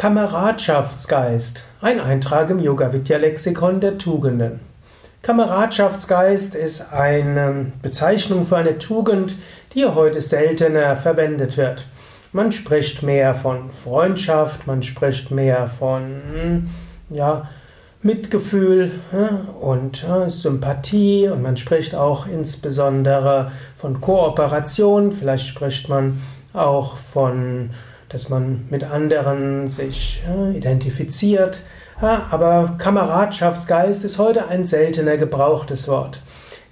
Kameradschaftsgeist. Ein Eintrag im Yoga Vidya Lexikon der Tugenden. Kameradschaftsgeist ist eine Bezeichnung für eine Tugend, die heute seltener verwendet wird. Man spricht mehr von Freundschaft, man spricht mehr von ja, Mitgefühl und Sympathie und man spricht auch insbesondere von Kooperation. Vielleicht spricht man auch von dass man mit anderen sich identifiziert. Aber Kameradschaftsgeist ist heute ein seltener gebrauchtes Wort.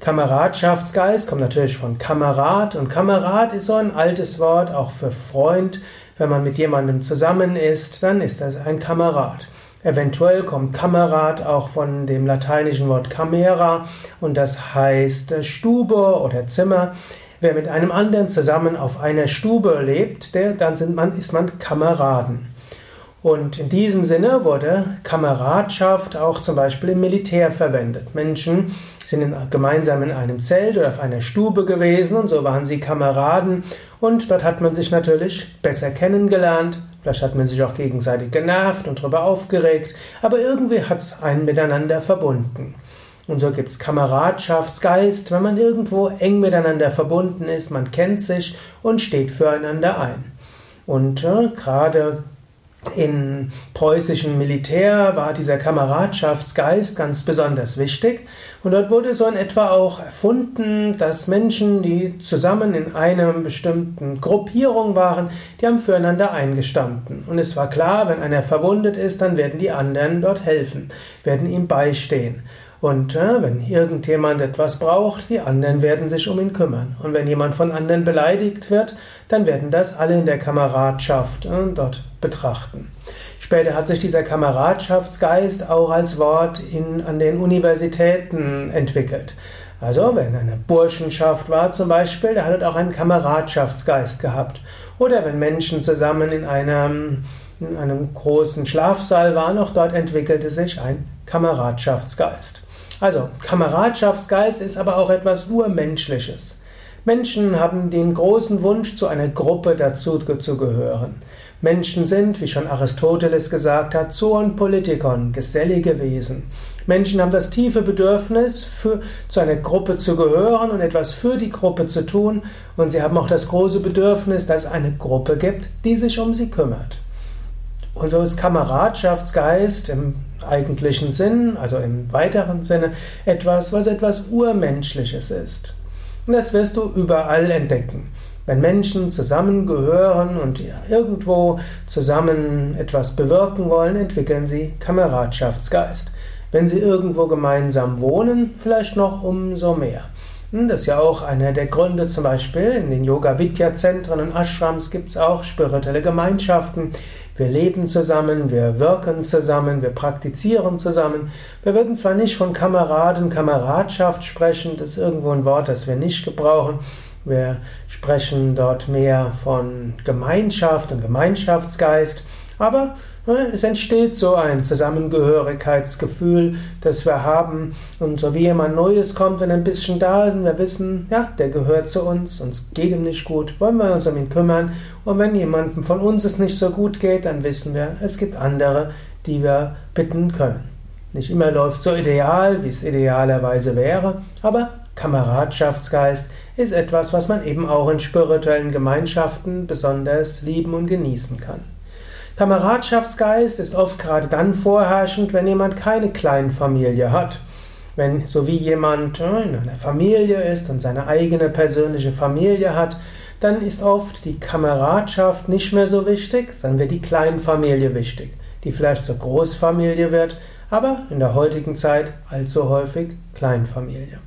Kameradschaftsgeist kommt natürlich von Kamerad und Kamerad ist so ein altes Wort auch für Freund. Wenn man mit jemandem zusammen ist, dann ist das ein Kamerad. Eventuell kommt Kamerad auch von dem lateinischen Wort camera und das heißt Stube oder Zimmer. Wer mit einem anderen zusammen auf einer Stube lebt, der, dann man, ist man Kameraden. Und in diesem Sinne wurde Kameradschaft auch zum Beispiel im Militär verwendet. Menschen sind in, gemeinsam in einem Zelt oder auf einer Stube gewesen und so waren sie Kameraden und dort hat man sich natürlich besser kennengelernt. Vielleicht hat man sich auch gegenseitig genervt und darüber aufgeregt, aber irgendwie hat es einen miteinander verbunden. Und so gibt es Kameradschaftsgeist, wenn man irgendwo eng miteinander verbunden ist, man kennt sich und steht füreinander ein. Und äh, gerade im preußischen Militär war dieser Kameradschaftsgeist ganz besonders wichtig. Und dort wurde so in etwa auch erfunden, dass Menschen, die zusammen in einer bestimmten Gruppierung waren, die haben füreinander eingestanden. Und es war klar, wenn einer verwundet ist, dann werden die anderen dort helfen, werden ihm beistehen. Und äh, wenn irgendjemand etwas braucht, die anderen werden sich um ihn kümmern. Und wenn jemand von anderen beleidigt wird, dann werden das alle in der Kameradschaft äh, dort betrachten. Später hat sich dieser Kameradschaftsgeist auch als Wort in, an den Universitäten entwickelt. Also, wenn eine Burschenschaft war zum Beispiel, da hat es auch einen Kameradschaftsgeist gehabt. Oder wenn Menschen zusammen in einem, in einem großen Schlafsaal waren, auch dort entwickelte sich ein Kameradschaftsgeist. Also, Kameradschaftsgeist ist aber auch etwas Urmenschliches. Menschen haben den großen Wunsch, zu einer Gruppe dazu zu gehören. Menschen sind, wie schon Aristoteles gesagt hat, Zoon Politikon, gesellige Wesen. Menschen haben das tiefe Bedürfnis, für, zu einer Gruppe zu gehören und etwas für die Gruppe zu tun. Und sie haben auch das große Bedürfnis, dass es eine Gruppe gibt, die sich um sie kümmert. Und so ist Kameradschaftsgeist im eigentlichen Sinn, also im weiteren Sinne, etwas, was etwas Urmenschliches ist. Und das wirst du überall entdecken. Wenn Menschen zusammengehören und irgendwo zusammen etwas bewirken wollen, entwickeln sie Kameradschaftsgeist. Wenn sie irgendwo gemeinsam wohnen, vielleicht noch umso mehr. Das ist ja auch einer der Gründe, zum Beispiel in den Yoga-Vidya-Zentren und Ashrams gibt es auch spirituelle Gemeinschaften. Wir leben zusammen, wir wirken zusammen, wir praktizieren zusammen. Wir würden zwar nicht von Kameraden, Kameradschaft sprechen, das ist irgendwo ein Wort, das wir nicht gebrauchen. Wir sprechen dort mehr von Gemeinschaft und Gemeinschaftsgeist, aber es entsteht so ein Zusammengehörigkeitsgefühl, das wir haben. Und so wie jemand Neues kommt, wenn ein bisschen da ist und wir wissen, ja, der gehört zu uns, uns geht ihm nicht gut, wollen wir uns um ihn kümmern. Und wenn jemandem von uns es nicht so gut geht, dann wissen wir, es gibt andere, die wir bitten können. Nicht immer läuft so ideal, wie es idealerweise wäre, aber Kameradschaftsgeist ist etwas, was man eben auch in spirituellen Gemeinschaften besonders lieben und genießen kann. Kameradschaftsgeist ist oft gerade dann vorherrschend, wenn jemand keine Kleinfamilie hat. Wenn so wie jemand äh, in einer Familie ist und seine eigene persönliche Familie hat, dann ist oft die Kameradschaft nicht mehr so wichtig, sondern wird die Kleinfamilie wichtig, die vielleicht zur Großfamilie wird, aber in der heutigen Zeit allzu häufig Kleinfamilie.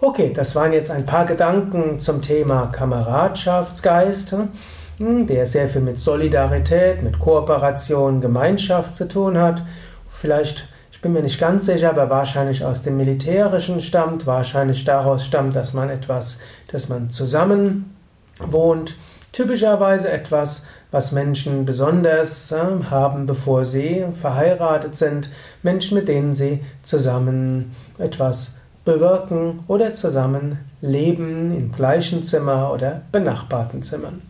Okay, das waren jetzt ein paar Gedanken zum Thema Kameradschaftsgeist der sehr viel mit Solidarität, mit Kooperation, Gemeinschaft zu tun hat. Vielleicht, ich bin mir nicht ganz sicher, aber wahrscheinlich aus dem Militärischen stammt, wahrscheinlich daraus stammt, dass man etwas, dass man zusammen wohnt. Typischerweise etwas, was Menschen besonders äh, haben, bevor sie verheiratet sind. Menschen, mit denen sie zusammen etwas bewirken oder zusammen leben im gleichen Zimmer oder benachbarten Zimmern.